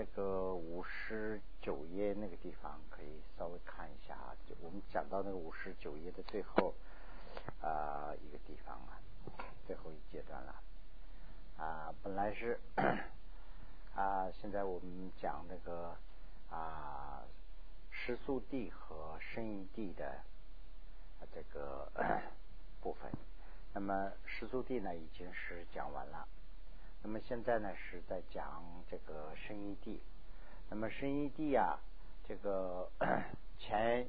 那个五十九页那个地方，可以稍微看一下啊。就我们讲到那个五十九页的最后啊一个地方啊，最后一阶段了啊。本来是 啊，现在我们讲那个啊，时速地和声音地的这个 部分。那么时速地呢，已经是讲完了。那么现在呢是在讲这个声音地，那么声音地啊，这个 前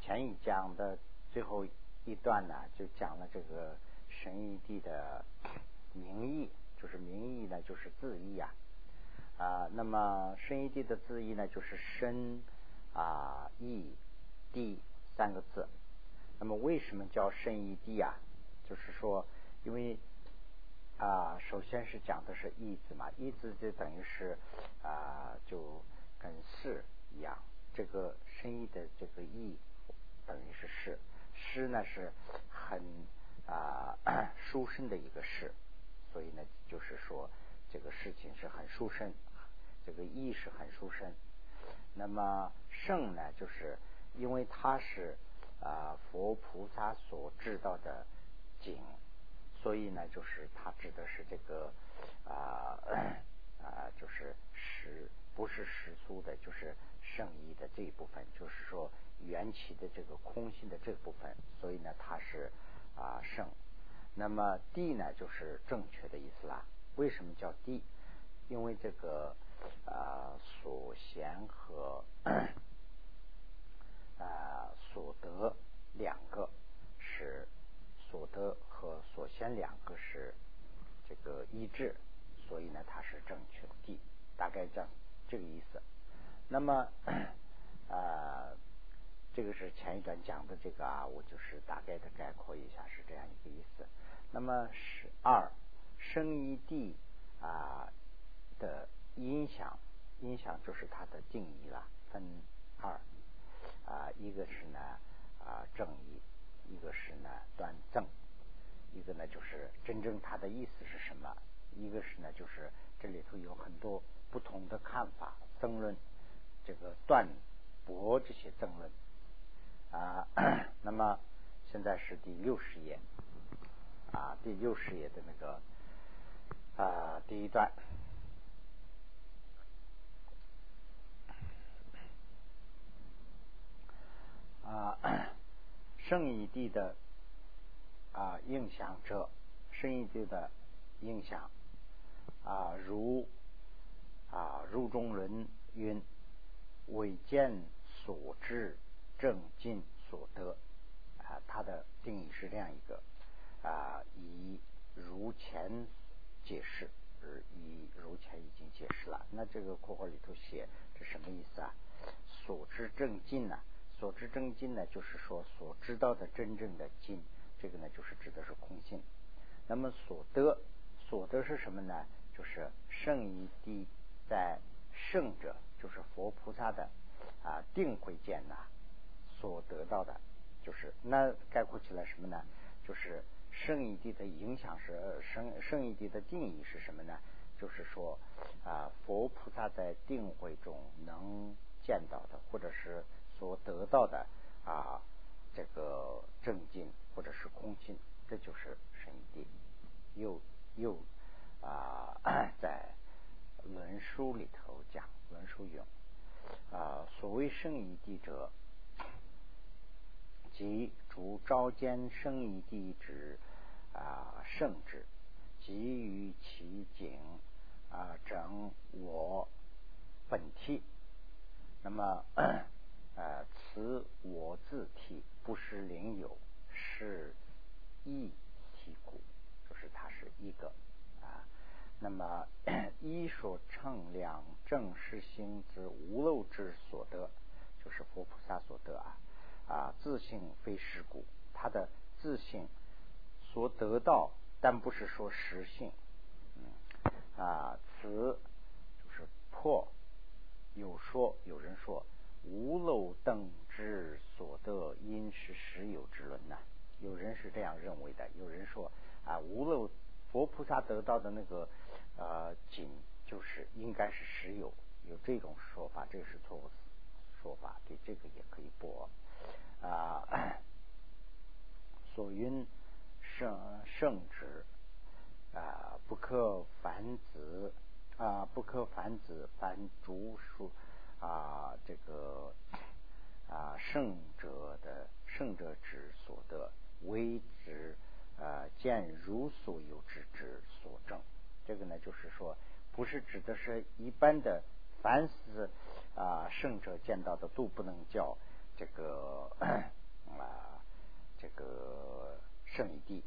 前一讲的最后一段呢，就讲了这个声音地的名义，就是名义呢就是字义啊啊，那么声音地的字义呢就是声啊义地三个字，那么为什么叫声音地啊？就是说因为。啊，首先是讲的是义字嘛，义字就等于是啊，就跟士一样，这个生意的这个义等于是士，诗呢是很啊 书生的一个事，所以呢就是说这个事情是很书生，这个义是很书生。那么圣呢，就是因为它是啊佛菩萨所制造的景。所以呢，就是它指的是这个啊啊，就是实不是实俗的，就是圣意的这一部分，就是说缘起的这个空性的这部分。所以呢，它是啊圣。那么地呢，就是正确的意思啦。为什么叫地？因为这个啊所贤和啊所得两个是。所得两个是这个一致，所以呢，它是正确的，大概这样这个意思。那么 呃，这个是前一段讲的这个啊，我就是大概的概括一下，是这样一个意思。那么是二生一地啊的音响，音响就是它的定义了，分二啊，一个是呢啊正义。一个是呢端正，一个呢就是真正它的意思是什么？一个是呢就是这里头有很多不同的看法争论，这个断驳这些争论啊。那么现在是第六十页啊，第六十页的那个啊第一段啊。圣以地的啊印象者，深一地的印象啊，如啊如中论云：为见所知正尽所得啊，它的定义是这样一个啊，以如前解释，以如前已经解释了。那这个括号里头写这什么意思啊？所知正尽呢？所知真经呢，就是说所知道的真正的经，这个呢就是指的是空性。那么所得，所得是什么呢？就是圣一地在圣者，就是佛菩萨的啊定慧见呐，所得到的，就是那概括起来什么呢？就是圣一地的影响是圣圣一地的定义是什么呢？就是说啊佛菩萨在定慧中能见到的，或者是。所得到的啊，这个正境或者是空性，这就是圣地。又又啊，在论书里头讲，论书用啊，所谓圣义地者，即主召见圣义地之啊圣旨，给予其景啊整我本体。那么。呃，此我自体不是另有，是一体故，就是它是一个啊。那么 一所称两正实心之无漏之所得，就是佛菩萨所得啊啊，自性非实故，他的自性所得到，但不是说实性。嗯啊，此就是破，有说有人说。无漏等之所得，因是实有之论呐。有人是这样认为的，有人说啊，无漏佛菩萨得到的那个呃景，就是应该是实有，有这种说法，这是错误说法，对这个也可以驳啊。所云圣圣旨啊，不可凡子啊，不可凡子凡竹书啊，这个啊圣者的圣者之所得，为之啊见如所有之之所证。这个呢，就是说，不是指的是一般的凡是啊圣者见到的都不能叫这个啊这个圣义地。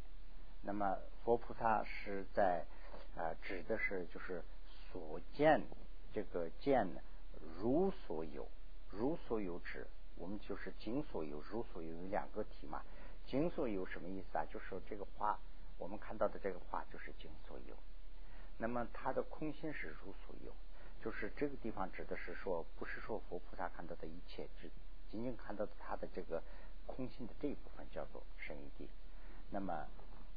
那么佛菩萨是在啊指的是就是所见这个见呢如所有，如所有指，我们就是今所有，如所有有两个题嘛。今所有什么意思啊？就是说这个花，我们看到的这个花就是今所有。那么它的空心是如所有，就是这个地方指的是说，不是说佛菩萨看到的一切，只仅仅看到的它的这个空心的这一部分叫做圣义地。那么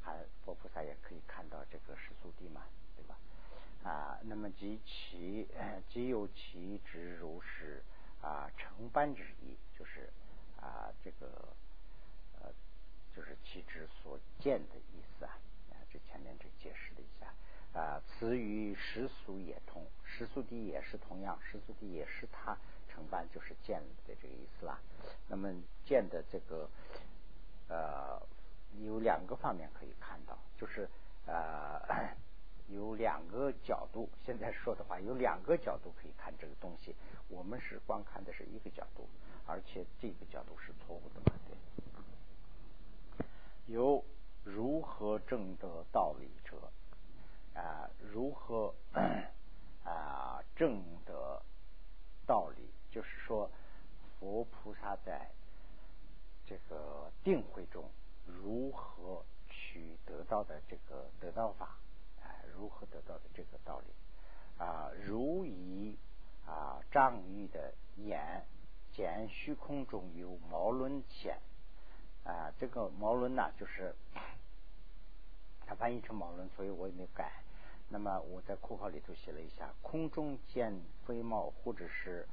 还佛菩萨也可以看到这个世俗地嘛，啊，那么即其即有其之如是啊成班之意，就是啊这个呃就是其之所见的意思啊。这前面这解释了一下。啊，此与时俗也通，世俗地也是同样，时俗地也是他承办，就是见的这个意思啦。那么见的这个呃有两个方面可以看到，就是呃有两个角度。现在说的话，有两个角度可以看这个东西。我们是光看的是一个角度，而且这个角度是错误的嘛？对。有如何证得道理者？啊，如何 啊证得道理？就是说，佛菩萨在这个定慧中如何去得到的这个得道法？如何得到的这个道理？啊，如以啊仗义的眼见虚空中有毛轮现啊，这个毛轮呢，就是 它翻译成毛轮，所以我也没改。那么我在括号里头写了一下，空中见飞帽，或者是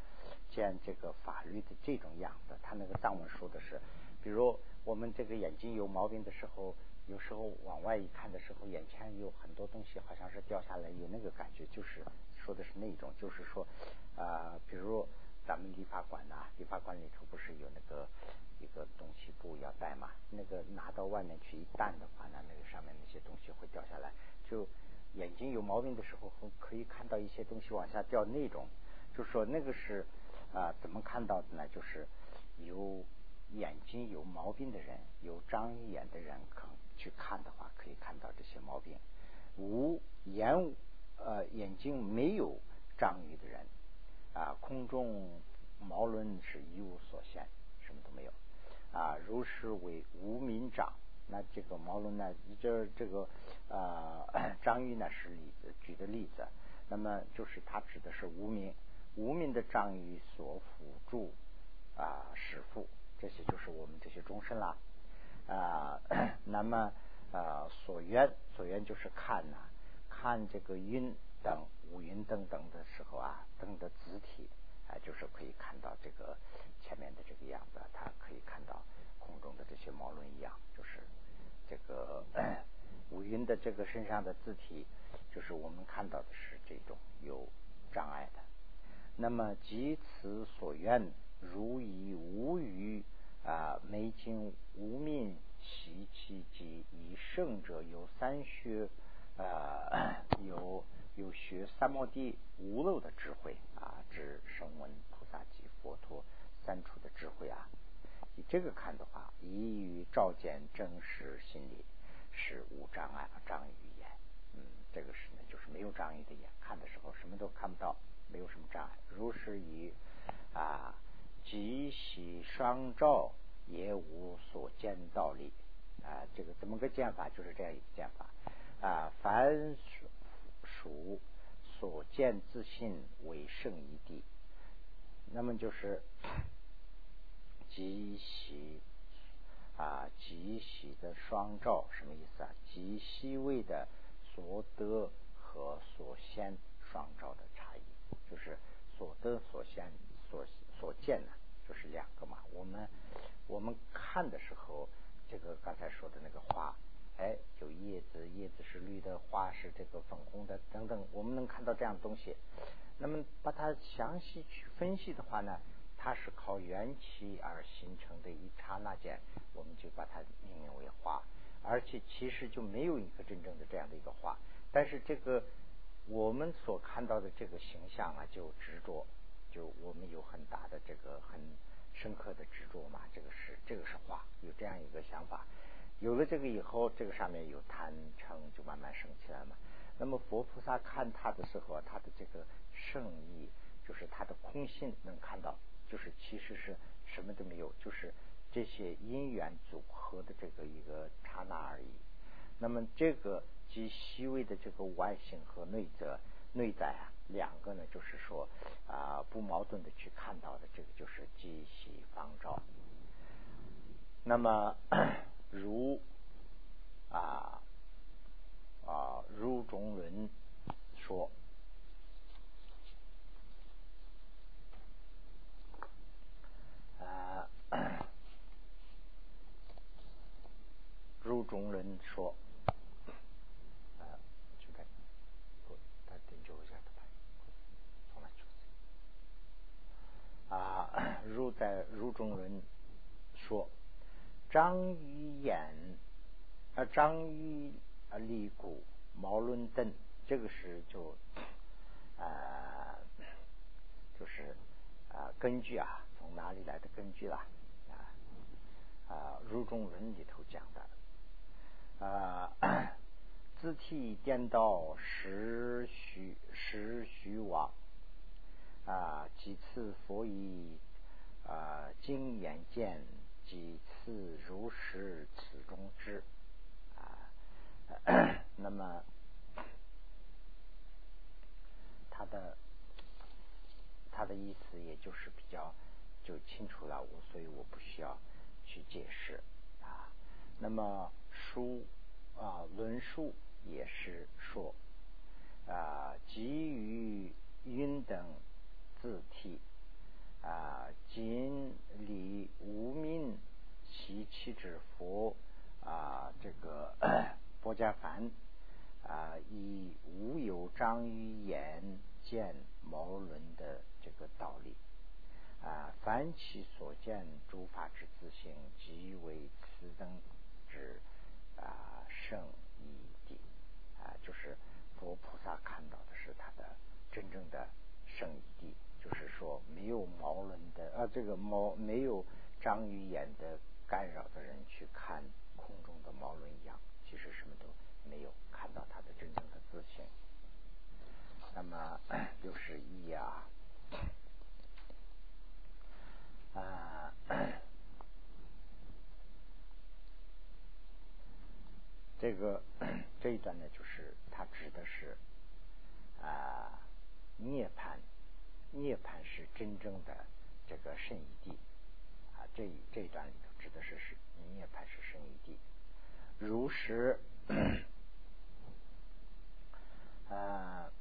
见这个法律的这种样子。他那个藏文说的是，比如我们这个眼睛有毛病的时候，有时候往外一看的时候，眼前有很多东西好像是掉下来，有那个感觉，就是说的是那种，就是说啊，比如咱们理发馆呐，理发馆里头不是有那个一个东西布要带嘛？那个拿到外面去一淡的话呢，那个上面那些东西会掉下来，就。眼睛有毛病的时候，可以看到一些东西往下掉，那种，就说那个是啊，怎么看到的呢？就是有眼睛有毛病的人，有张眼的人，可去看的话，可以看到这些毛病。无眼呃眼睛没有章鱼的人啊，空中毛轮是一无所现，什么都没有啊，如是为无名掌。那这个毛轮呢？这这个呃 章鱼呢是例举的例子，那么就是它指的是无名无名的章鱼所辅助啊使父，这些就是我们这些众生啦啊。那么啊所缘所缘就是看呐，看这个云等五云等等的时候啊，灯的字体啊，就是可以看到这个前面的这个样子，它可以看到空中的这些毛轮一样，就是。这个五云的这个身上的字体，就是我们看到的是这种有障碍的。那么即此所愿，如以无余啊，没经无命习其及以圣者有三学啊，有有学三摩地无漏的智慧啊，指声闻菩萨及佛陀三处的智慧啊。以这个看的话，以与照见真实心理是无障碍障语言。嗯，这个是呢，就是没有障碍的眼，看的时候什么都看不到，没有什么障碍。如是以啊，即喜双照也无所见道理啊，这个怎么个见法？就是这样一个见法啊。凡属所见自信为胜一地，那么就是。即喜啊，即喜的双照什么意思啊？即细微的所得和所先双照的差异，就是所得所现所所见呢，就是两个嘛。我们我们看的时候，这个刚才说的那个花，哎，有叶子，叶子是绿的，花是这个粉红的等等，我们能看到这样东西。那么把它详细去分析的话呢，它是靠缘起而形成的一刹那间，我们就把它命名为花。而且其实就没有一个真正的这样的一个花，但是这个我们所看到的这个形象啊，就执着，就我们有很大的这个很深刻的执着嘛，这个是这个是话，有这样一个想法。有了这个以后，这个上面有贪嗔，就慢慢升起来嘛。那么佛菩萨看他的时候，他的这个圣意，就是他的空性能看到，就是其实是什么都没有，就是。这些因缘组合的这个一个刹那而已。那么这个极细微的这个外形和内在内在啊，两个呢，就是说啊不矛盾的去看到的，这个就是极细方照。那么如啊啊如中论说啊。入中人说，啊，就该，他点九一下的牌，从来就啊，入在入中人说，张于眼，啊，张于啊，立骨毛论等，这个是就啊，就是啊，根据啊，从哪里来的根据啦？啊啊，入中论里头讲的。啊，自体颠倒，时虚时虚妄啊，几次佛以啊经眼见，几次如是此中之啊。那么他的他的意思，也就是比较就清楚了，我所以我不需要去解释啊。那么。书啊，论述也是说啊，基于云等字体啊，今理无名其气之佛啊，这个佛家凡啊，以无有章于眼见毛轮的这个道理啊，凡其所见诸法之自性，即为此等之。啊，圣义地啊，就是佛菩萨看到的是他的真正的圣义，说没有毛轮的啊，这个毛没有章鱼眼的干扰的人去看空中的毛轮一样，其实什么都没有看到他的真正的自信。那么 六十一啊，啊。这个这一段呢，就是它指的是啊涅槃，涅槃是真正的这个圣义地啊。这这一段里头指的是是涅槃是圣义地，如实 啊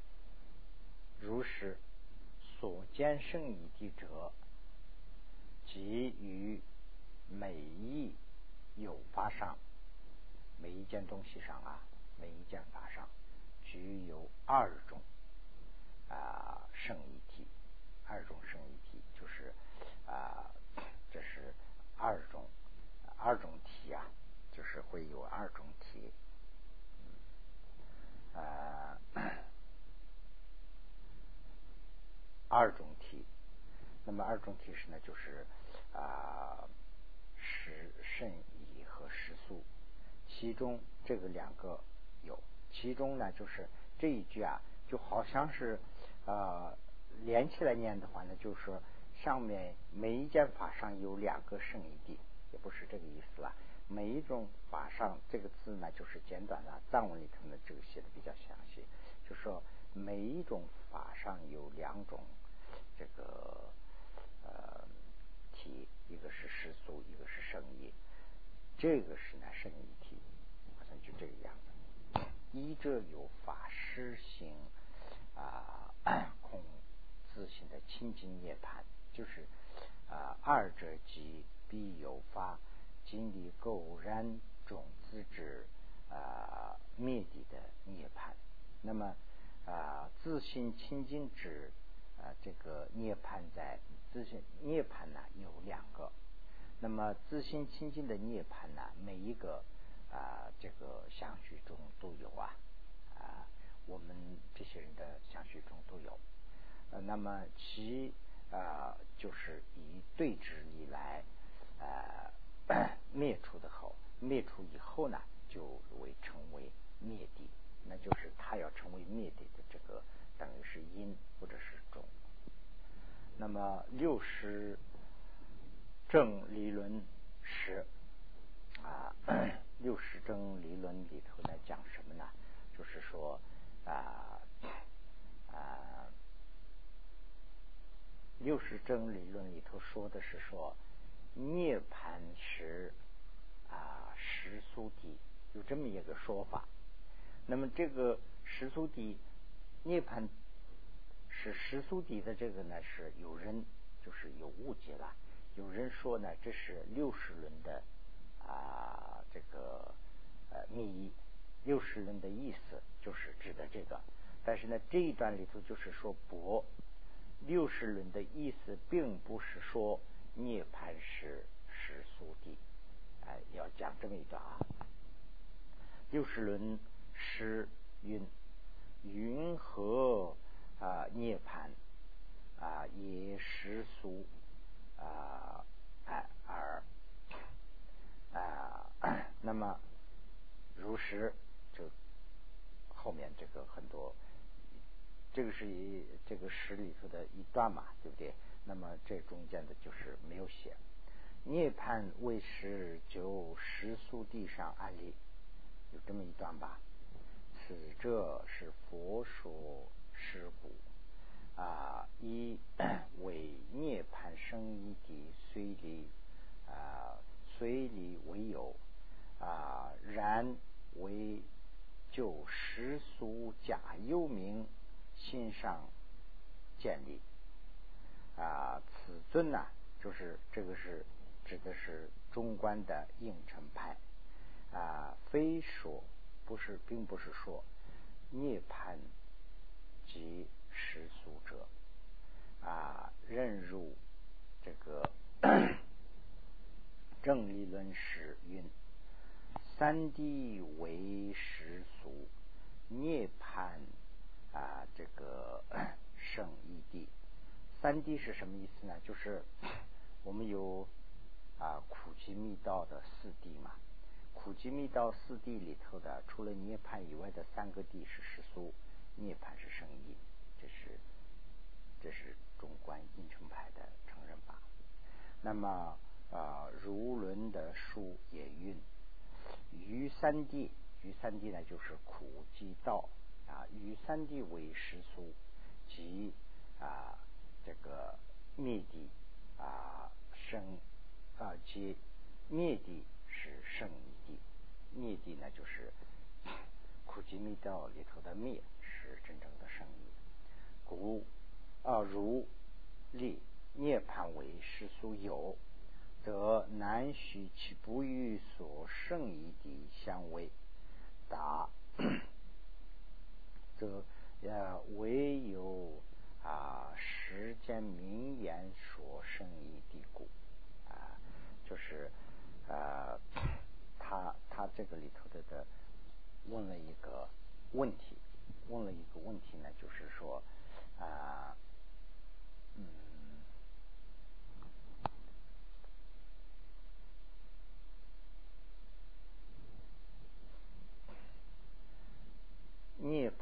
如实所见圣义地者，即于每一有法上。每一件东西上啊，每一件法上，具有二种啊圣义体，二种圣义体就是啊，这是二种二种体啊，就是会有二种体，啊，二种体。那么二种体是呢，就是啊，实圣义和十素。其中这个两个有，其中呢就是这一句啊，就好像是呃连起来念的话呢，就是说上面每一件法上有两个圣义地，也不是这个意思啦。每一种法上这个字呢，就是简短的，藏文里头呢这个写的比较详细，就说每一种法上有两种这个呃体，一个是世俗，一个是圣义。这个是呢圣义体，好像就这个样子。依着有法施行啊，空自性的清净涅槃，就是啊二者即必有发经历垢然种子之啊灭地的涅槃。那么啊自性清净之啊这个涅槃在自性涅槃呢有两个。那么自性清净的涅槃呢，每一个啊这个相续中都有啊啊，我们这些人的相续中都有。呃，那么其啊就是以对峙以来呃灭除的后，灭除以后呢，就为成为灭地，那就是他要成为灭地的这个等于是因或者是。那么六十。正理论十啊，六十正理论里头在讲什么呢？就是说啊啊，六十正理论里头说的是说涅盘时啊时苏地，有这么一个说法。那么这个时苏地涅盘是实苏底的这个呢，是有人就是有误解了。有人说呢，这是六十轮的啊，这个呃密意。六十轮的意思就是指的这个，但是呢，这一段里头就是说博，六十轮的意思并不是说涅盘是是速底，哎，要讲这么一段啊。六十轮诗云云和啊涅盘啊也实俗。啊，哎，而啊，那么如实就后面这个很多，这个是一这个诗里头的一段嘛，对不对？那么这中间的就是没有写。涅槃为时就时速地上案例，有这么一段吧。此这是佛说尸骨。啊，以为涅槃生一的随理啊，随理为有。啊，然为就世俗假幽冥心上建立。啊，此尊呢，就是这个是指的是中观的应成派。啊，非说不是，并不是说涅槃及。世俗者啊，任入这个 正理论时运：三谛为世俗，涅槃啊，这个 圣一谛。三谛是什么意思呢？就是 我们有啊苦集密道的四谛嘛。苦集密道四谛里头的，除了涅槃以外的三个谛是世俗，涅槃是圣意。这是这是中观应成派的承认法。那么啊，如轮的书也运：于三谛，于三谛呢，就是苦即道啊。于三谛为实俗，即啊这个灭地啊生啊即灭地是圣一谛，灭地呢就是 苦集密道里头的灭是真正的圣意。故啊，如立涅盘为世俗有，则难许其不与所胜义的相违。答，则呃唯有啊时间名言所胜义的故啊，就是呃他他这个里头的的问了一个问题，问了一个问题呢，就是说。啊，嗯，涅槃，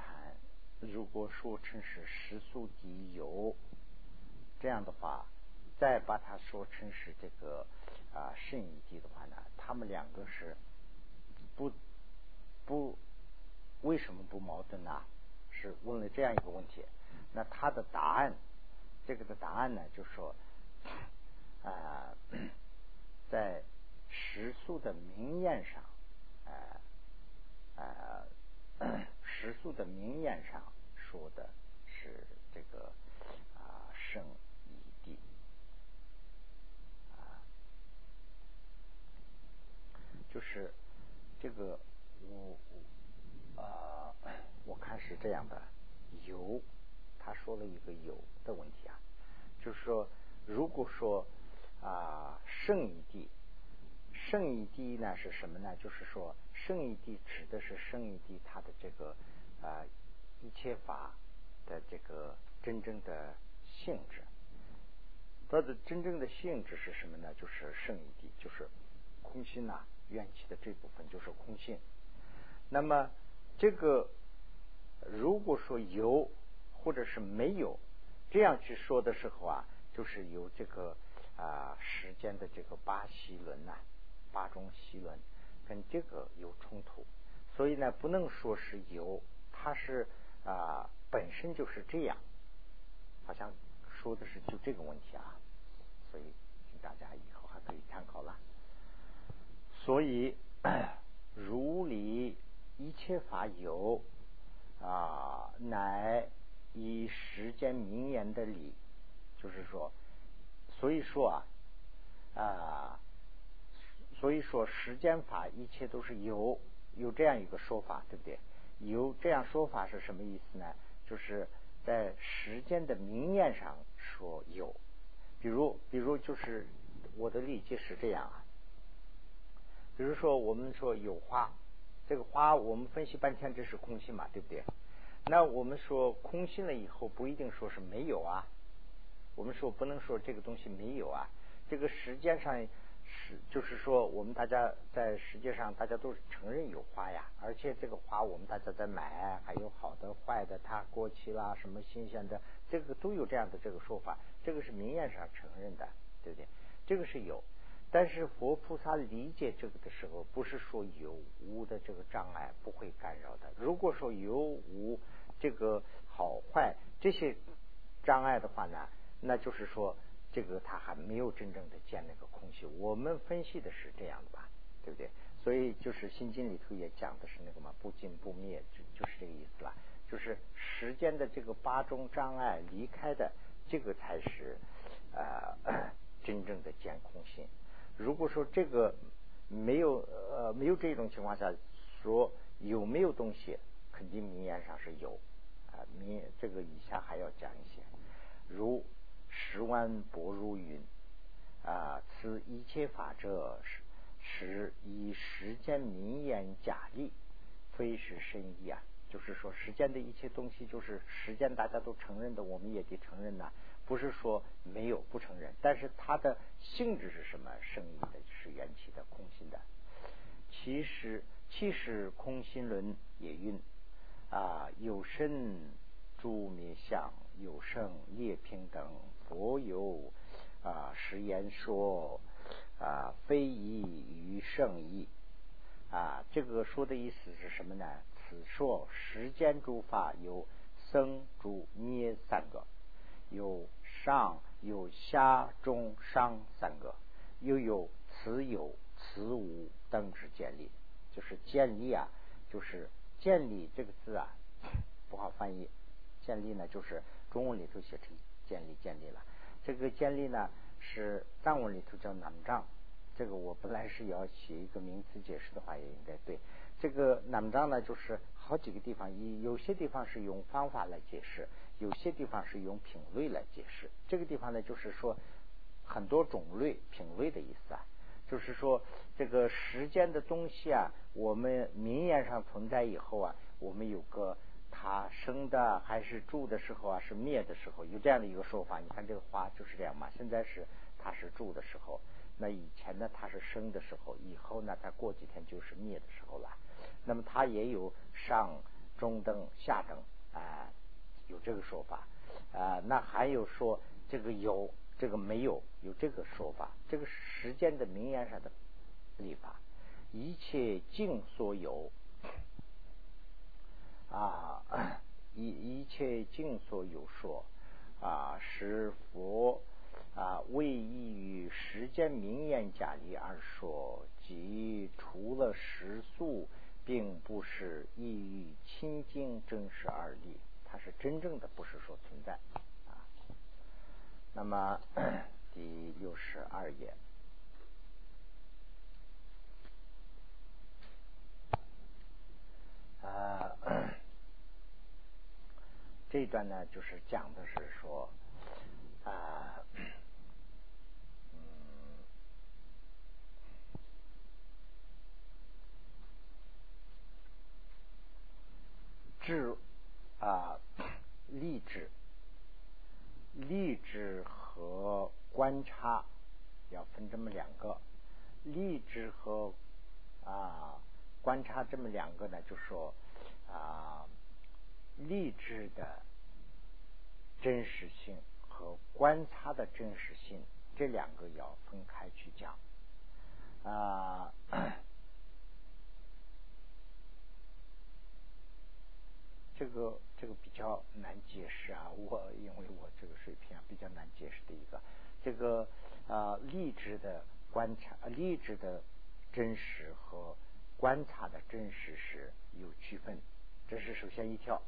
如果说成是世俗的有，这样的话，再把它说成是这个啊圣义地的话呢，他们两个是不不为什么不矛盾呢？问了这样一个问题，那他的答案，这个的答案呢，就说在食宿的名宴上，呃，食宿的名宴上说的是这个啊，圣一地。就是这个。我看是这样的，有他说了一个有的问题啊，就是说如果说啊圣一地，圣一地呢是什么呢？就是说圣一地指的是圣一地它的这个啊一切法的这个真正的性质。它的真正的性质是什么呢？就是圣一地，就是空心呐，怨气的这部分就是空性。那么这个如果说有或者是没有这样去说的时候啊，就是有这个啊时间的这个八息轮呐，八中息轮跟这个有冲突，所以呢不能说是有，它是啊本身就是这样，好像。说的是就这个问题啊，所以请大家以后还可以参考了。所以 如理一切法有啊，乃以时间名言的理，就是说，所以说啊啊，所以说时间法一切都是有有这样一个说法，对不对？有这样说法是什么意思呢？就是。在时间的明面上说有，比如，比如就是我的理解是这样啊。比如说，我们说有花，这个花我们分析半天，这是空心嘛，对不对？那我们说空心了以后，不一定说是没有啊。我们说不能说这个东西没有啊，这个时间上。是，就是说，我们大家在世界上，大家都是承认有花呀，而且这个花我们大家在买，还有好的、坏的，它过期啦，什么新鲜的，这个都有这样的这个说法，这个是明面上承认的，对不对？这个是有，但是佛菩萨理解这个的时候，不是说有无的这个障碍不会干扰的。如果说有无这个好坏这些障碍的话呢，那就是说。这个他还没有真正的见那个空性，我们分析的是这样的吧，对不对？所以就是《心经》里头也讲的是那个嘛，不尽不灭，就就是这个意思了。就是时间的这个八种障碍离开的，这个才是呃真正的见空性。如果说这个没有呃没有这种情况下，说有没有东西，肯定名言上是有啊。名这个以下还要讲一些，如。十万薄如云啊！此一切法者，是是以时间名言假立，非是深意啊。就是说，时间的一切东西，就是时间大家都承认的，我们也得承认呐。不是说没有不承认，但是它的性质是什么？生意的，是缘起的，空心的。其实，其实空心论也运啊，有甚。诸灭相有生业平等，佛有啊实言说啊非义于圣意啊，这个说的意思是什么呢？此说时间诸法有生诸灭三个，有上有下中上三个，又有此有此无等之建立，就是建立啊，就是建立这个字啊不好翻译。建立呢，就是中文里头写成建立建立了。这个建立呢，是藏文里头叫南藏。这个我本来是要写一个名词解释的话，也应该对。这个南藏呢，就是好几个地方，有有些地方是用方法来解释，有些地方是用品类来解释。这个地方呢，就是说很多种类品类的意思啊，就是说这个时间的东西啊，我们明言上存在以后啊，我们有个。它生的还是住的时候啊，是灭的时候，有这样的一个说法。你看这个花就是这样嘛。现在是它是住的时候，那以前呢它是生的时候，以后呢它过几天就是灭的时候了。那么它也有上中等下等啊，有这个说法啊。那还有说这个有这个没有有这个说法。这个时间的名言上的立法，一切尽所有。啊，一一切尽所有说啊，是佛啊为意于时间名言假理而说，即除了时速，并不是意于清净真实而立，它是真正的，不是说存在啊。那么 第六十二页。啊，这一段呢，就是讲的是说啊，嗯，智啊，励志，励志和观察要分这么两个，励志和啊。观察这么两个呢，就说啊，励志的真实性和观察的真实性这两个要分开去讲啊。这个这个比较难解释啊，我因为我这个水平啊比较难解释的一个这个啊励志的观察，励志的真实和。观察的真实是有区分，这是首先一条。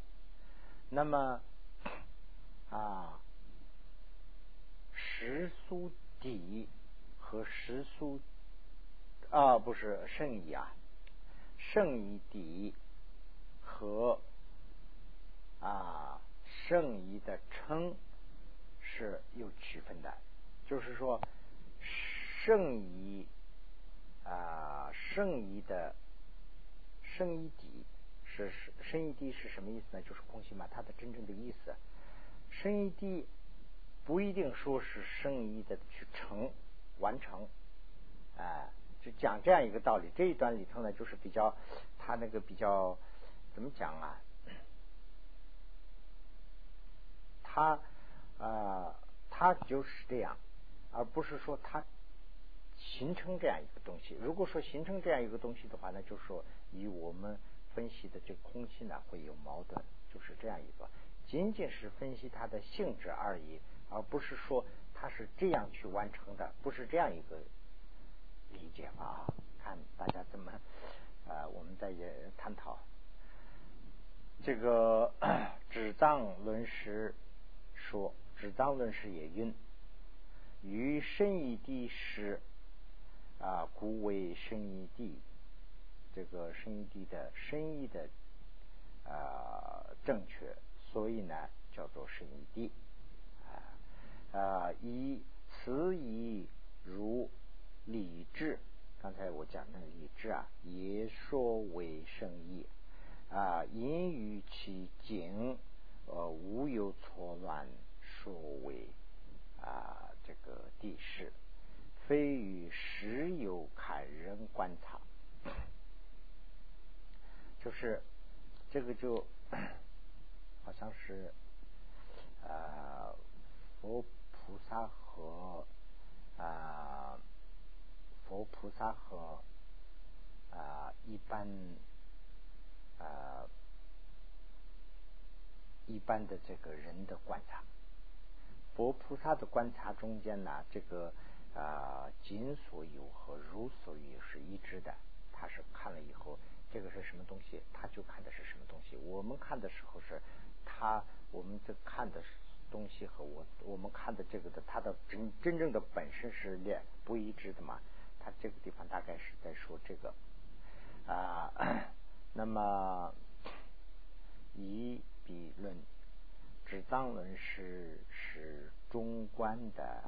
那么啊，时速底和时速啊不是圣意啊，圣意底和啊圣意的称是有区分的，就是说圣意。啊，圣意的圣意底是圣意底是什么意思呢？就是空性嘛，它的真正的意思。圣意底不一定说是圣意的去成完成，哎，就讲这样一个道理。这一段里头呢，就是比较他那个比较怎么讲啊？他啊，他就是这样，而不是说他。形成这样一个东西，如果说形成这样一个东西的话，那就是说与我们分析的这个空气呢会有矛盾，就是这样一个，仅仅是分析它的性质而已，而不是说它是这样去完成的，不是这样一个理解啊。看大家怎么啊，我们再也探讨这个 纸藏论师说，纸藏论师也云，与深义地师。啊，故为生意地，这个生意地的生意的啊正确，所以呢叫做生意地啊啊以此以如理智，刚才我讲的理智啊，也说为生意啊，因于其境呃无有错乱，说为啊这个地势。非与时有看人观察，就是这个就好像是啊佛菩萨和啊佛菩萨和啊一般啊一般的这个人的观察，佛菩萨的观察中间呢，这个。啊，仅所有和如所有是一致的。他是看了以后，这个是什么东西，他就看的是什么东西。我们看的时候是他，我们这看的东西和我我们看的这个的，它的真真正的本身是两不一致的嘛。他这个地方大概是在说这个啊。那么以比论，指藏论是是中观的。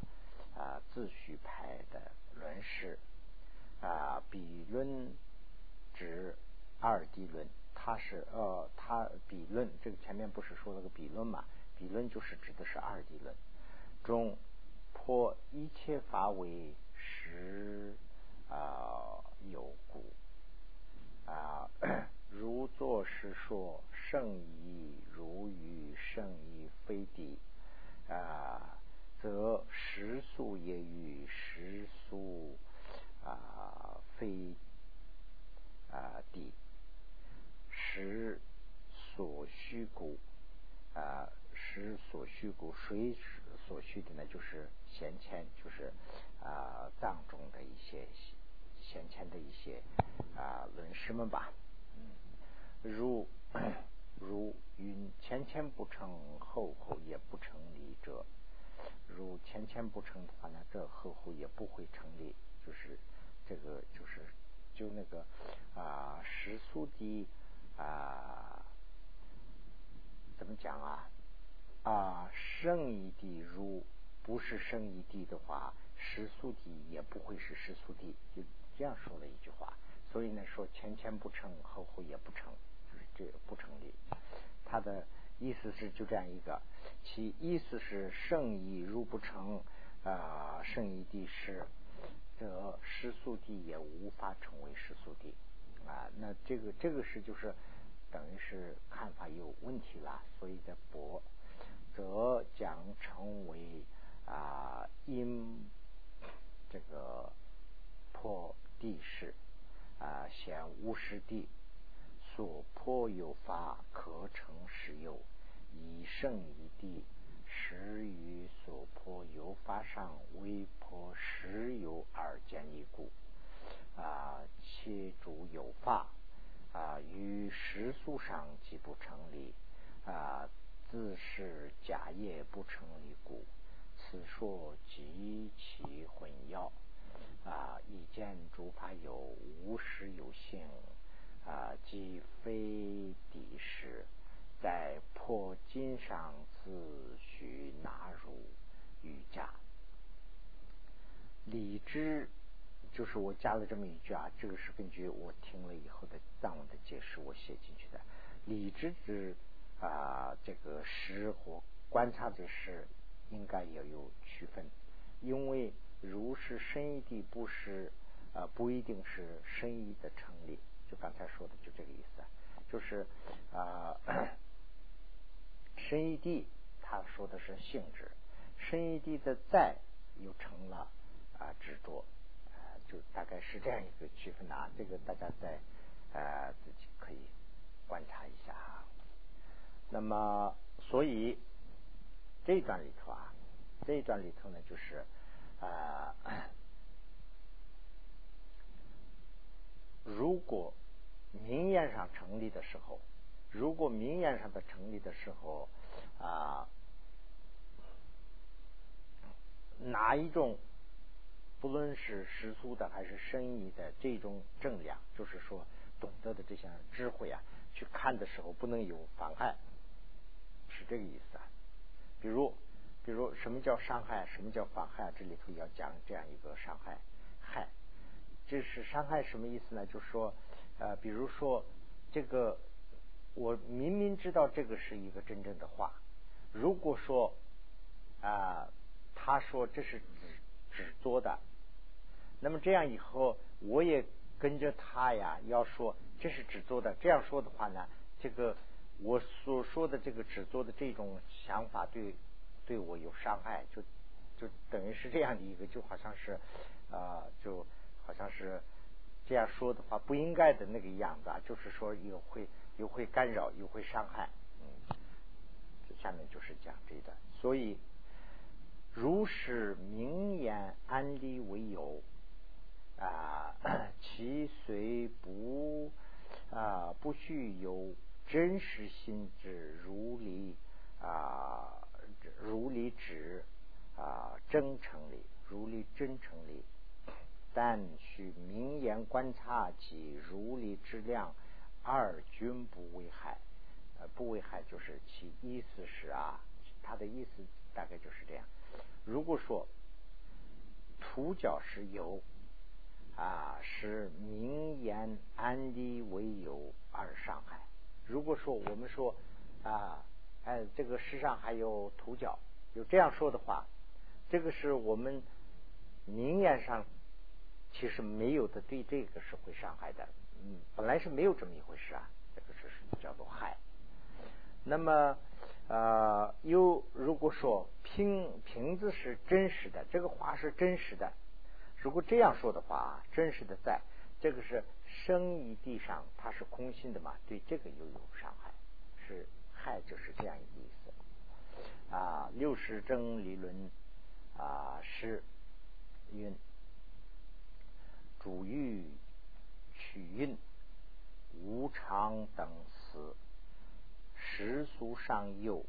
啊，自序派的论师啊，比论指二谛论，它是呃，它比论这个前面不是说了个比论嘛？比论就是指的是二谛论中破一切法为实啊有故啊，如作是说圣意如与圣意非敌啊。则时速也与时速啊非啊地，时所需故啊时所需故，谁所需的呢？就是先前，就是啊藏中的一些先前的一些啊论师们吧。如如云前前不成，后后也不成理者。如前前不成的话呢，这后后也不会成立。就是这个，就是就那个啊，时速的啊怎么讲啊啊，圣义地如不是圣义地的话，时速地也不会是时速地，就这样说了一句话。所以呢，说前前不成，后后也不成，不成立。他的意思是就这样一个，其意思是圣意如不成啊，圣意地是则失速地也无法成为失速地啊。那这个这个是就是等于是看法有问题了，所以在驳，则将成为啊因这个破地势。啊，显无实地，所破有法可成实有，以圣一地，实于所破有法上为破实有而见一故。啊，其主有法啊，于实素上即不成立啊，自是假业不成立故。此说极其混淆。啊！以见诸法有无实有性啊，即非敌时，在破金上自须纳入瑜伽。理知就是我加了这么一句啊，这个是根据我听了以后的藏文的解释我写进去的。理知之啊，这个实或观察的实应该要有区分，因为。如是深意地不是啊，不一定是深意的成立。就刚才说的，就这个意思，就是啊，深意地他说的是性质，深意地的在又成了啊执着，啊，就大概是这样一个区分的啊。这个大家在啊自己可以观察一下啊。那么，所以这一段里头啊，这一段里头呢，就是。啊，如果明言上成立的时候，如果明言上的成立的时候啊，哪一种不论是实俗的还是深意的这种正量，就是说懂得的这些智慧啊，去看的时候不能有妨碍，是这个意思啊。比如。比如什么叫伤害，什么叫妨害？这里头要讲这样一个伤害害，这是伤害什么意思呢？就是说，呃，比如说这个，我明明知道这个是一个真正的话，如果说啊，他说这是纸纸做的，那么这样以后我也跟着他呀，要说这是纸做的，这样说的话呢，这个我所说的这个纸做的这种想法对。对我有伤害，就就等于是这样的一个，就好像是啊，就好像是这样说的话不应该的那个样子，啊，就是说又会又会干扰，又会伤害。嗯，这下面就是讲这一段，所以如是名言安利为有啊，其虽不啊不须有真实心之如理啊。如理指啊真诚理，如理真诚理，但需明言观察及如理之量，二均不危害。呃，不危害就是其意思是啊，他的意思大概就是这样。如果说土角是有啊，是明言安利为有而伤害。如果说我们说啊。哎，这个世上还有土角，有这样说的话，这个是我们明言上其实没有的，对这个是会伤害的。嗯，本来是没有这么一回事啊，这个是叫做害。那么呃，又如果说瓶瓶子是真实的，这个话是真实的，如果这样说的话，真实的在这个是生于地上，它是空心的嘛，对这个又有伤害，是。害就是这样一个意思啊，六十正理论啊是运主欲取运无常等死世俗上有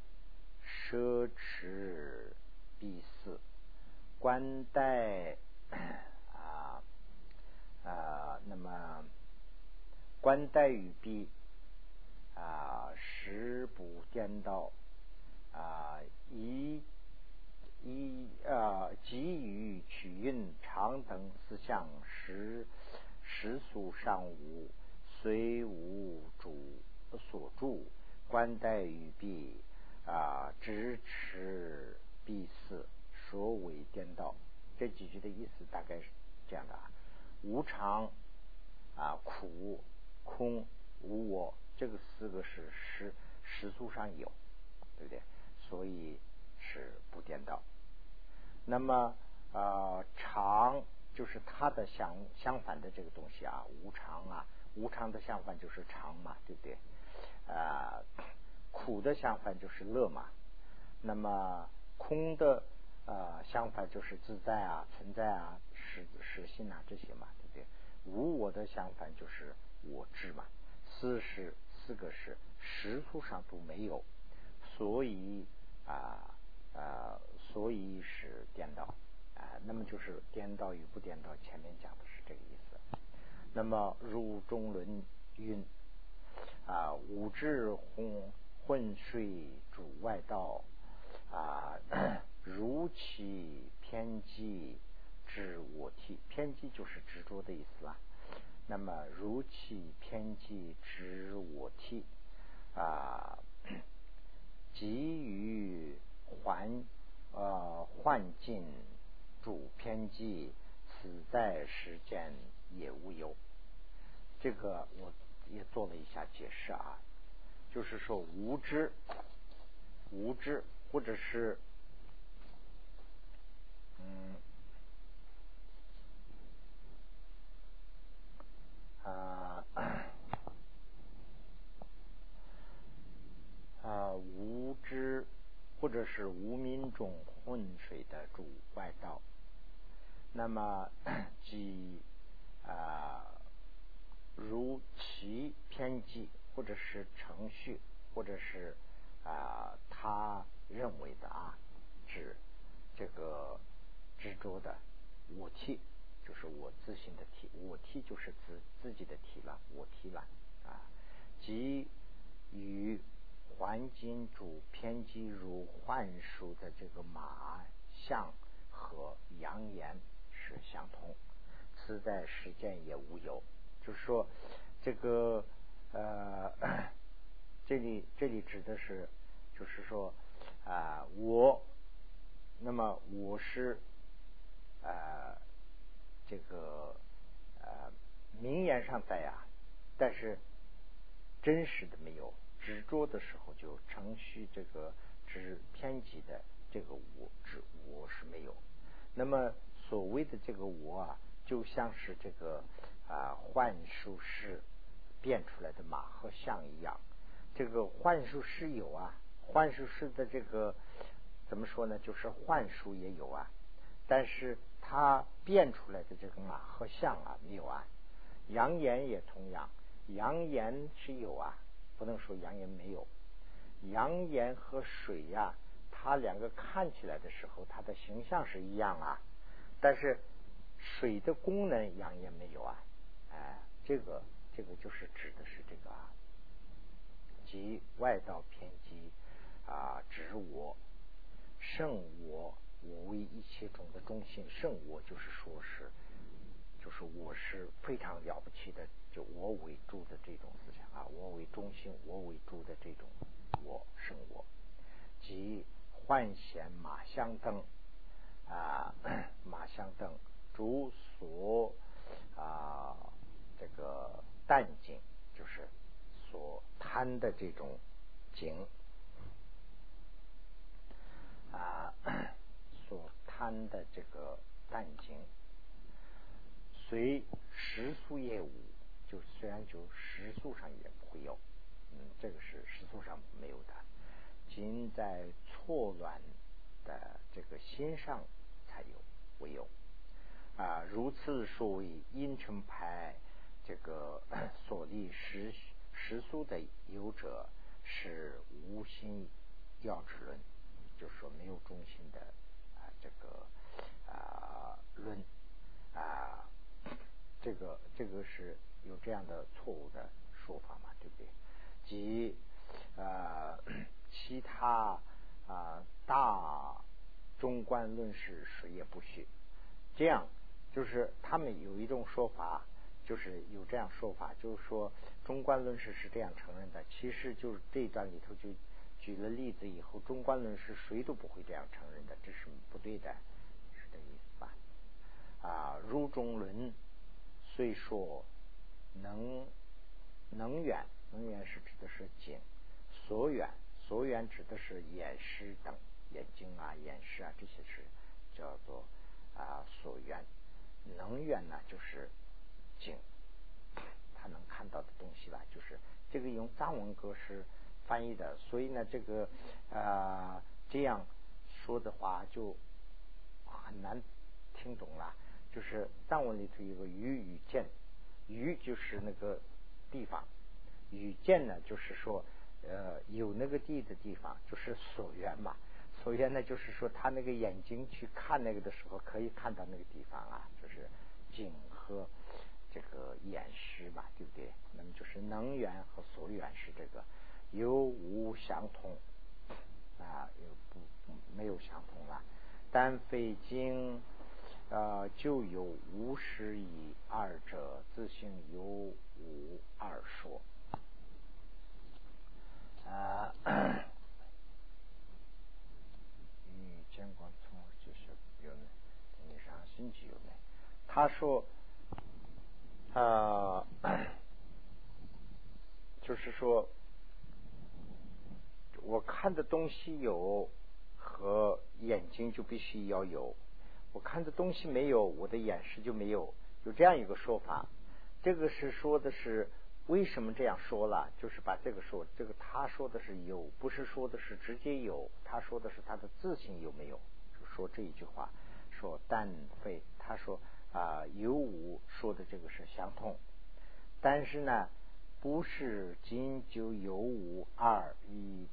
奢侈必死官带啊啊那么官带与弊。啊，时不颠倒，啊一以啊给予取运常等四项时时俗上无虽无主所住观待于彼啊支持彼四说为颠倒。这几句的意思大概是这样的啊，无常啊苦空无我，这个四个是实实俗上有，对不对？所以是不颠倒。那么啊常就是它的相相反的这个东西啊，无常啊，无常的相反就是常嘛，对不对？啊苦的相反就是乐嘛。那么空的。呃，相反就是自在啊、存在啊、实实性啊这些嘛，对不对？无我的相反就是我知嘛。四是四个是实处上都没有，所以啊啊，所以是颠倒啊。那么就是颠倒与不颠倒，前面讲的是这个意思。那么如中轮运啊，五智混混睡主外道啊。如其偏激之我体，偏激就是执着的意思啦。那么如其偏激之我体啊，给予环呃幻境主偏激，此在实践也无忧。这个我也做了一下解释啊，就是说无知无知或者是。嗯，啊啊，无知或者是无名中混水的主外道，那么 即啊如其偏激，或者是程序，或者是啊他认为的啊，指这个。执着的我体，就是我自信的体，我体就是自自己的体了，我体了啊。即与环境主偏激如幻术的这个马象和扬言是相同，此在实践也无有。就是说，这个呃，这里这里指的是，就是说啊，我，那么我是。呃，这个呃，名言上在呀，但是真实的没有。执着的时候就程序这个只偏激的这个我执我是没有。那么所谓的这个我啊，就像是这个啊幻术师变出来的马和象一样。这个幻术师有啊，幻术师的这个怎么说呢？就是幻术也有啊，但是。他变出来的这个马和象啊没有啊，扬言也同样，扬言是有啊，不能说扬言没有。扬言和水呀，它两个看起来的时候，它的形象是一样啊，但是水的功能扬言没有啊，哎，这个这个就是指的是这个啊，即外道偏激啊，指我胜我。我为一切中的中心，圣我就是说是，就是我是非常了不起的，就我为主的这种思想啊，我为中心，我为主的这种我生我，即幻显马相灯啊，马相灯主所啊这个淡景，就是所贪的这种景啊。所贪的这个淡景，随时速业务，就虽然就时速上也不会有，嗯，这个是时速上没有的，仅在错乱的这个心上才有，唯有啊，如此说为阴沉派这个 所立时时速的有者是无心要之论，就是说没有中心的啊。这个啊论啊，这个这个是有这样的错误的说法嘛，对不对？即啊 其他啊大中观论是谁也不许。这样就是他们有一种说法，就是有这样说法，就是说中观论是是这样承认的。其实就是这段里头就举了例子以后，中观论是谁都不会这样承认的，这是不对的，是这意思吧？啊，如中论虽说能能远，能远是指的是景，所远所远指的是眼识等，眼睛啊、眼识啊这些是叫做啊所远，能远呢就是景，他能看到的东西吧，就是这个用藏文格式翻译的，所以呢这个啊这样说的话就很难听懂了。就是藏文里头有个鱼与见，鱼就是那个地方，与见呢就是说呃有那个地的地方，就是所缘嘛。所缘呢就是说他那个眼睛去看那个的时候，可以看到那个地方啊，就是景和这个眼识嘛，对不对？那么就是能缘和所缘是这个有无相同啊，有不没有相同了，但非经。啊，就有无实以二者自性有无二说。啊，与监管从就是有呢，你上星期有呢。他说，啊，就是说，我看的东西有和眼睛就必须要有。我看的东西没有，我的眼识就没有，有这样一个说法。这个是说的是为什么这样说了？就是把这个说，这个他说的是有，不是说的是直接有，他说的是他的自信有没有？就说这一句话，说但非他说啊有无说的这个是相同，但是呢不是仅就有无二一。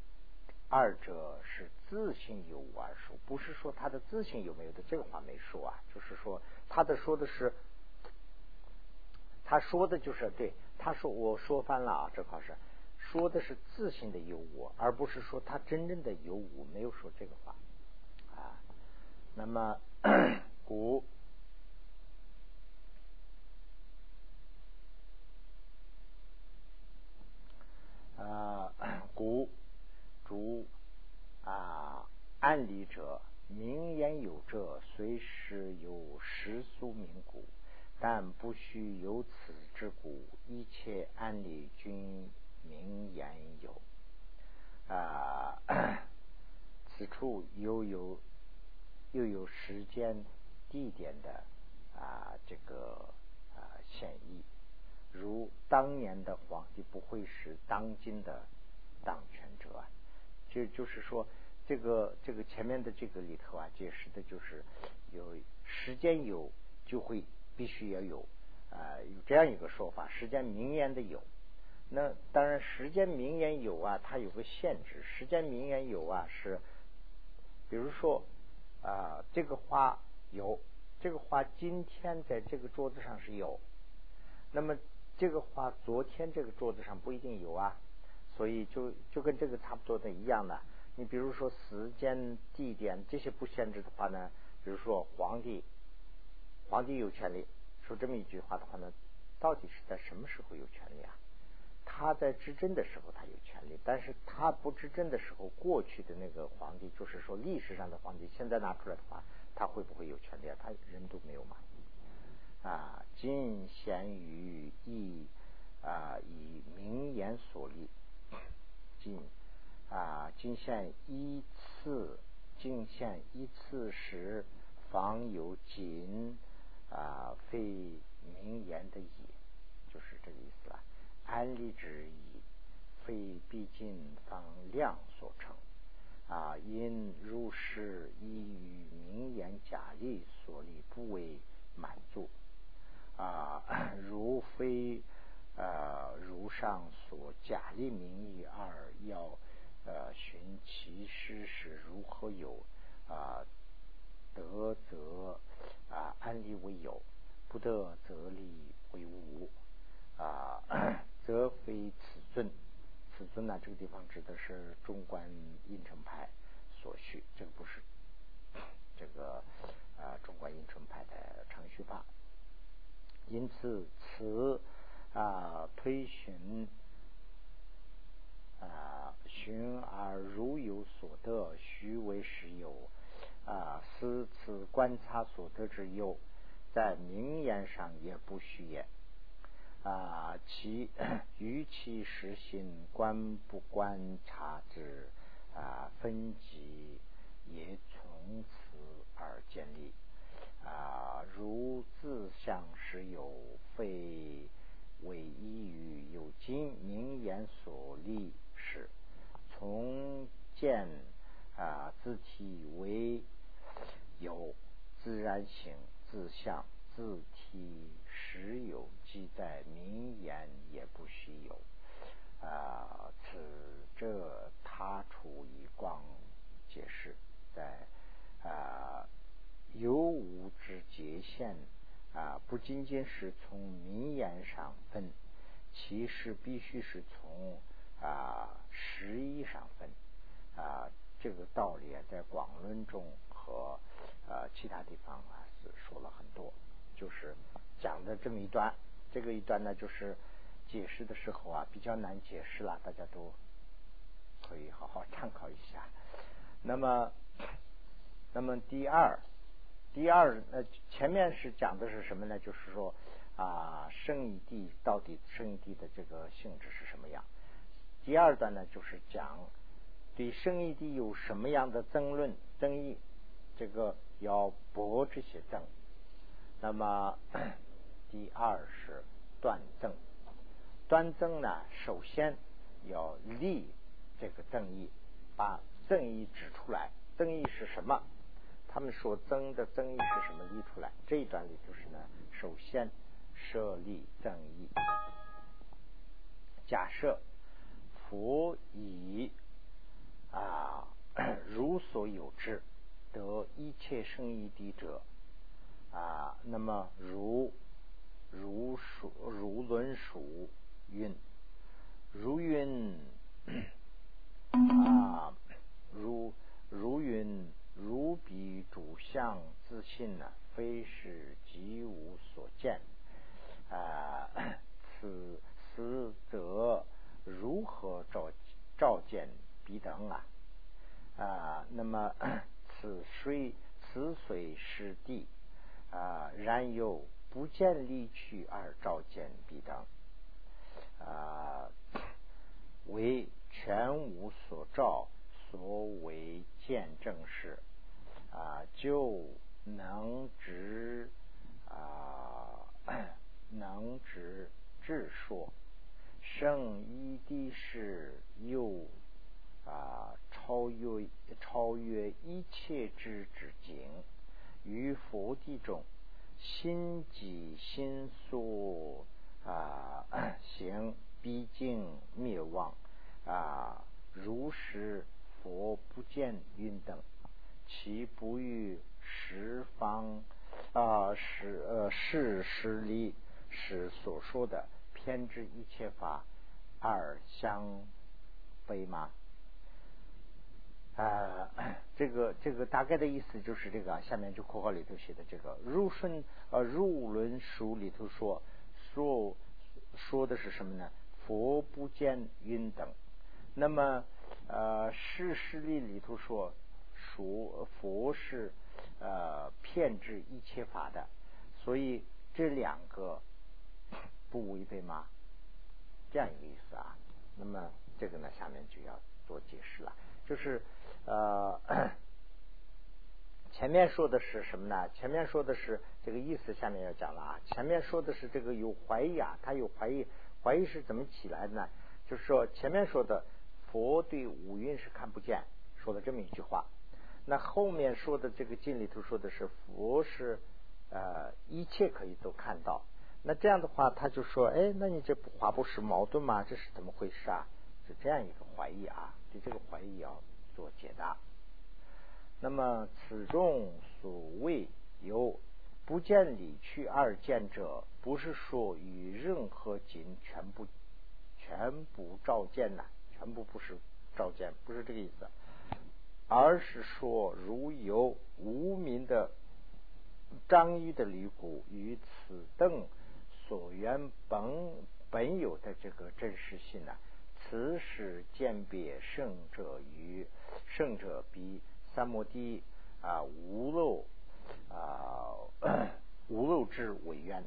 二者是自性有无而说，不是说他的自性有没有的这个话没说啊，就是说他的说的是，他说的就是对，他说我说翻了啊，这话是说的是自性的有无，而不是说他真正的有无，没有说这个话啊。那么古啊古。如啊，案例者，名言有者，虽时有世俗名古，但不须有此之故。一切案例均名言有。啊，此处又有又有时间、地点的啊这个啊显义，如当年的皇帝不会是当今的当权。就就是说，这个这个前面的这个里头啊，解释的就是有时间有，就会必须要有啊，有这样一个说法。时间名言的有，那当然时间名言有啊，它有个限制。时间名言有啊，是比如说啊，这个花有，这个花今天在这个桌子上是有，那么这个花昨天这个桌子上不一定有啊。所以就就跟这个差不多的一样的，你比如说时间、地点这些不限制的话呢，比如说皇帝，皇帝有权利说这么一句话的话呢，到底是在什么时候有权利啊？他在执政的时候他有权利，但是他不执政的时候，过去的那个皇帝，就是说历史上的皇帝，现在拿出来的话，他会不会有权利啊？他人都没有嘛？啊，今贤于义啊以名言所立。进啊，进献一次，进献一次时，方有仅啊，非名言的意，就是这个意思了。安利之意，非毕竟方量所成啊，因如是依于名言假立所立，不为满足啊，如非。呃，如上所假立名义二，要呃寻其师是如何有啊？得则啊安立为有，不得则立为无啊，则非此尊。此尊呢，这个地方指的是中观印成派所需，这个不是这个啊中国阴春派的程序法。因此，此啊推寻啊寻而如有所得，虚为实有啊，思此观察所得之有，在名言上也不虚也。啊，其与其实行观不观察之啊分级，也从此而建立。啊，如自相实有，非为依于有经名言所立是，从见啊自体为有自然性自相自体。实有即在，名言也不虚有。啊，此这他处以光解释，在啊有无之界限啊，不仅仅是从名言上分，其实必须是从啊实义上分。啊，这个道理啊，在广论中和呃其他地方啊是说了很多，就是。讲的这么一段，这个一段呢，就是解释的时候啊，比较难解释了，大家都可以好好参考一下。那么，那么第二，第二，呃，前面是讲的是什么呢？就是说啊，圣义地到底圣义地的这个性质是什么样？第二段呢，就是讲对圣义地有什么样的争论、争议，这个要驳这些争。那么。第二是断证，断正呢，首先要立这个正义，把正义指出来。正义是什么？他们所争的增益是什么？立出来。这一段里就是呢，首先设立正义。假设佛以啊如所有智得一切生义地者啊，那么如。如数如论数运，如云啊，如如云如彼主相自信呢，非是即无所见啊。此此则如何照照见彼等啊？啊，那么 此虽此虽是地啊，然有。不见离去而照见彼等，啊，为全无所照，所为见证事啊，就能直啊，能直智说，圣一地是又啊，超越超越一切之之境，于佛地中。心即心所啊，行毕竟灭亡啊，如是佛不见云等，其不与十方啊，是呃是实力是所说的偏执一切法二相非吗？啊，这个这个大概的意思就是这个，下面就括号里头写的这个入顺呃入论书里头说说说的是什么呢？佛不见云等。那么呃事实里里头说说佛是呃骗执一切法的，所以这两个不违背吗？这样一个意思啊。那么这个呢，下面就要做解释了，就是。呃，前面说的是什么呢？前面说的是这个意思，下面要讲了啊。前面说的是这个有怀疑啊，他有怀疑，怀疑是怎么起来的呢？就是说前面说的佛对五蕴是看不见，说了这么一句话。那后面说的这个经里头说的是佛是呃一切可以都看到。那这样的话，他就说，哎，那你这不华不是矛盾吗？这是怎么回事啊？是这样一个怀疑啊，对这个怀疑要。做解答。那么此中所谓有不见理去二见者，不是说与任何景全部全部照见呐，全部不是照见，不是这个意思。而是说如有无名的张裕的离骨与此等所缘本本有的这个真实性呢？此时鉴别圣者与圣者比三摩地啊无漏啊无漏之为缘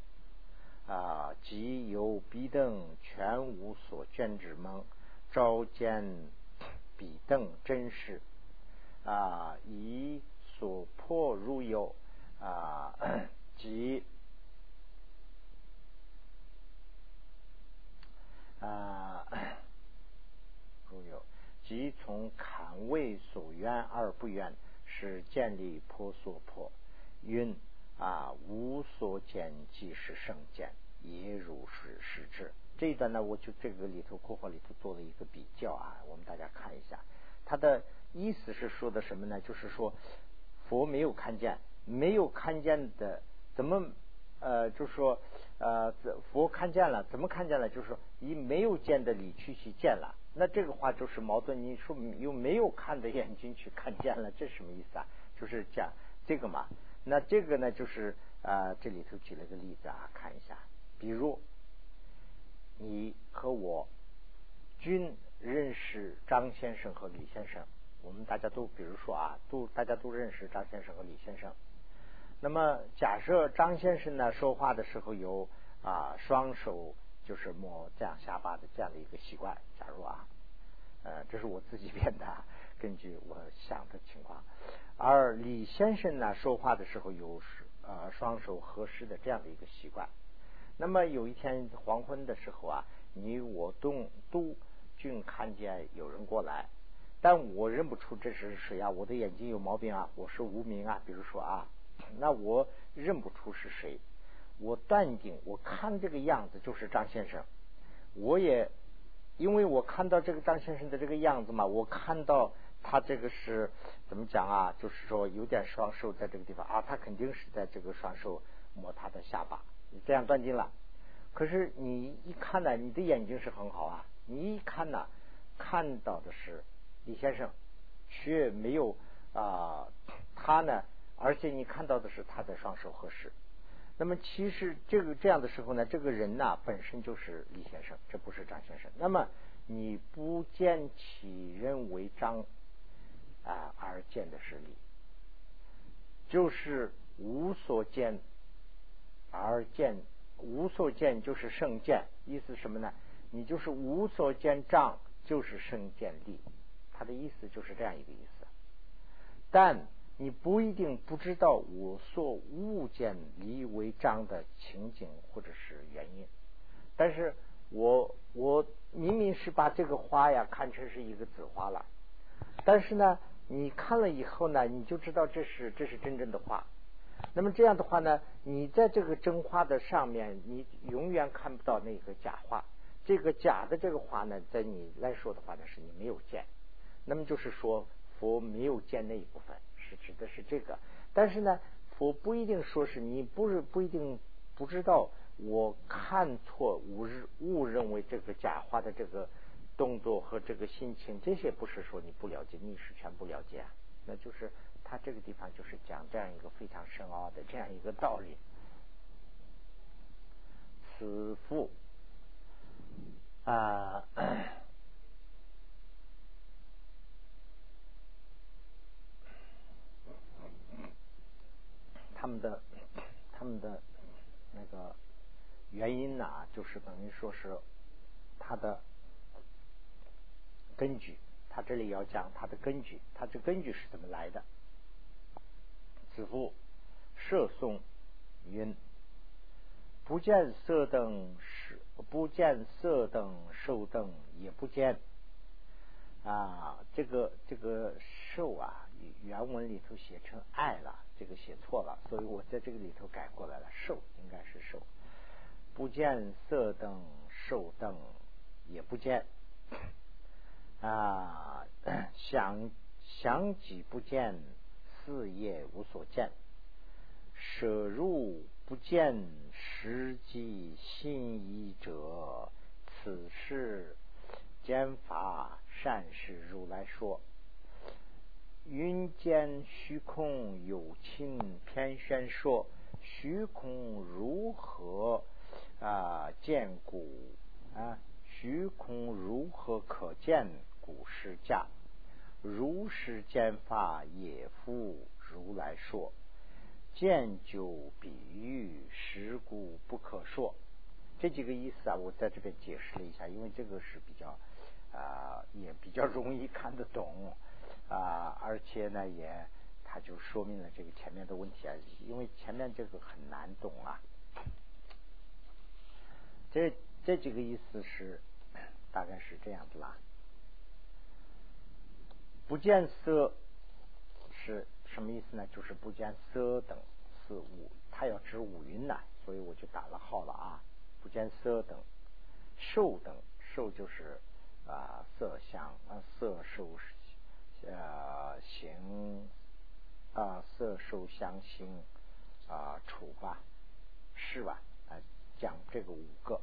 啊，即有彼等全无所见之门，召见彼等真实啊，以所破入有啊，即啊。如有，即从坎位所愿而不愿，是建立破所破。云啊，无所见即是圣见，也如是实质。这一段呢，我就这个里头括号里头做了一个比较啊，我们大家看一下，他的意思是说的什么呢？就是说佛没有看见，没有看见的，怎么呃，就说呃，佛看见了，怎么看见了？就是说以没有见的理去去见了。那这个话就是矛盾。你说有没有看的眼睛去看见了？这什么意思啊？就是讲这个嘛。那这个呢，就是啊，这里头举了个例子啊，看一下。比如你和我均认识张先生和李先生，我们大家都比如说啊，都大家都认识张先生和李先生。那么假设张先生呢说话的时候有啊双手。就是摸这样下巴的这样的一个习惯。假如啊，呃，这是我自己 编的，根据我想的情况。而李先生呢，说话的时候有呃双手合十的这样的一个习惯。那么有一天黄昏的时候啊，你我都都均看见有人过来，但我认不出这是谁啊？我的眼睛有毛病啊？我是无名啊？比如说啊，那我认不出是谁。我断定，我看这个样子就是张先生。我也因为我看到这个张先生的这个样子嘛，我看到他这个是怎么讲啊？就是说有点双手在这个地方啊，他肯定是在这个双手摸他的下巴，你这样断定了。可是你一看呢，你的眼睛是很好啊，你一看呢，看到的是李先生，却没有啊他呢，而且你看到的是他的双手合十。那么其实这个这样的时候呢，这个人呐本身就是李先生，这不是张先生。那么你不见其人为张啊，而见的是李，就是无所见而见，无所见就是圣见。意思什么呢？你就是无所见张，就是圣见力。他的意思就是这样一个意思。但你不一定不知道我所物见离为章的情景或者是原因，但是我我明明是把这个花呀看成是一个紫花了，但是呢，你看了以后呢，你就知道这是这是真正的花。那么这样的话呢，你在这个真花的上面，你永远看不到那个假花。这个假的这个花呢，在你来说的话呢，是你没有见。那么就是说，佛没有见那一部分。是指的是这个，但是呢，佛不一定说是你不是不一定不知道，我看错误认误认为这个假话的这个动作和这个心情，这些不是说你不了解，你是全不了解啊。那就是他这个地方就是讲这样一个非常深奥的这样一个道理。此父啊。他们的他们的那个原因呢，就是等于说是他的根据。他这里要讲他的根据，他这根据是怎么来的？子父射诵云：不见色等是不见色等受等也不见啊，这个这个受啊，原文里头写成爱了。这个写错了，所以我在这个里头改过来了。受应该是受，不见色等受等也不见啊，想想己不见，四业无所见，舍入不见实际心意者，此事兼法善事如来说。云间虚空有情偏宣说，虚空如何啊见古啊？虚空如何可见古时价？如是见法也复如来说，见就比喻实故不可说。这几个意思啊，我在这边解释了一下，因为这个是比较啊，也比较容易看得懂啊，而且呢，也它就说明了这个前面的问题啊，因为前面这个很难懂啊。这这几个意思是大概是这样子啦。不见色是什么意思呢？就是不见色等是五，它要指五云呐，所以我就打了号了啊。不见色等，受等受就是啊色相啊色受呃行啊色受相形啊处吧是吧啊讲这个五个，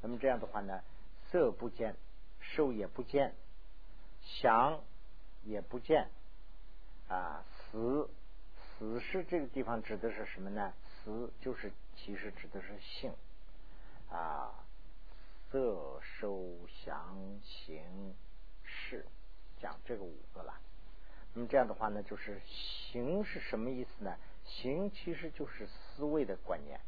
那么这样的话呢，色不见，受也不见，想也不见啊死死是这个地方指的是什么呢？死就是其实指的是性。啊，色、受、想、行、识，讲这个五个了。那么这样的话呢，就是行是什么意思呢？行其实就是思维的观念，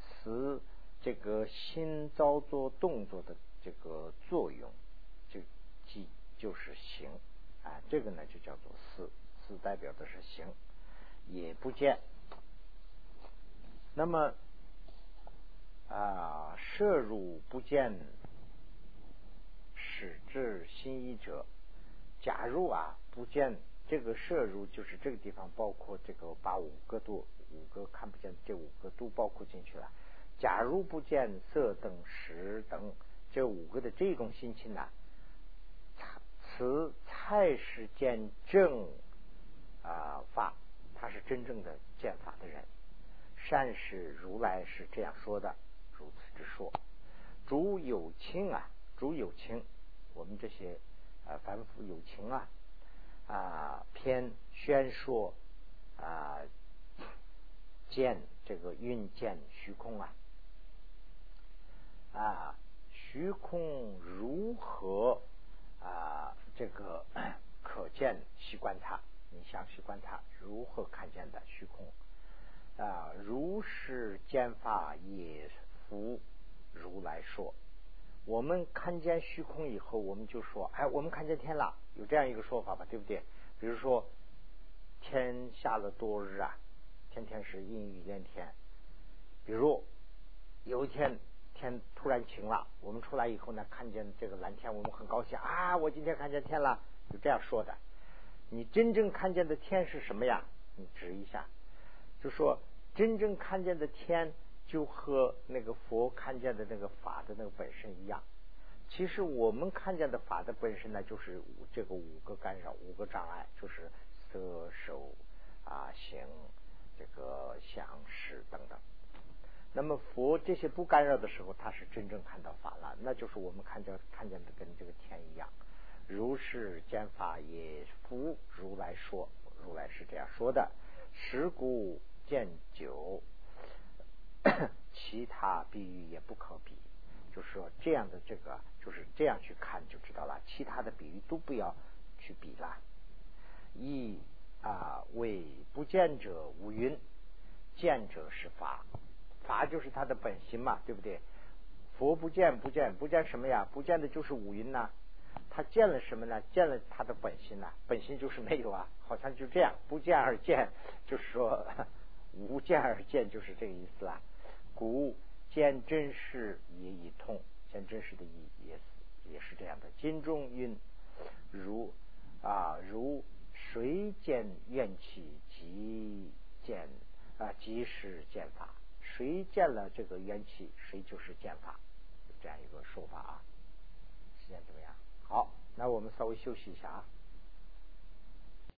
思这个心造作动作的这个作用，就即就是行啊。这个呢就叫做思，思代表的是行，也不见。那么。啊，摄入不见，使至心意者。假如啊，不见这个摄入，就是这个地方包括这个，把五个度五个看不见，这五个都包括进去了。假如不见色等识等这五个的这种心情呢，此才是见正啊法，他是真正的见法的人。善是如来是这样说的。如此之说，主有情啊，主有情，我们这些啊凡夫有情啊啊偏宣说啊见这个运见虚空啊啊虚空如何啊这个可见习观它？你想习观它如何看见的虚空啊？如是见法也。无如来说，我们看见虚空以后，我们就说：“哎，我们看见天了。”有这样一个说法吧，对不对？比如说，天下了多日啊，天天是阴雨连天。比如有一天天突然晴了，我们出来以后呢，看见这个蓝天，我们很高兴啊！我今天看见天了，就这样说的。你真正看见的天是什么呀？你指一下，就说真正看见的天。就和那个佛看见的那个法的那个本身一样，其实我们看见的法的本身呢，就是这个五个干扰、五个障碍，就是色、受、啊行、这个想、识等等。那么佛这些不干扰的时候，他是真正看到法了，那就是我们看见看见的跟这个天一样。如是见法也复如来说，如来是这样说的：十故见九。其他比喻也不可比，就是说这样的这个就是这样去看就知道了。其他的比喻都不要去比了。一啊，为不见者无云，见者是法，法就是他的本心嘛，对不对？佛不见不见不见什么呀？不见的就是五云呐。他见了什么呢？见了他的本心呐。本心就是没有啊，好像就这样，不见而见，就是说无见而见，就是这个意思啦。故见真实也已痛，见真实的意也是也是这样的。经中云：如啊如谁见怨气即见啊即是见法，谁见了这个怨气，谁就是见法，这样一个说法啊。时间怎么样？好，那我们稍微休息一下啊。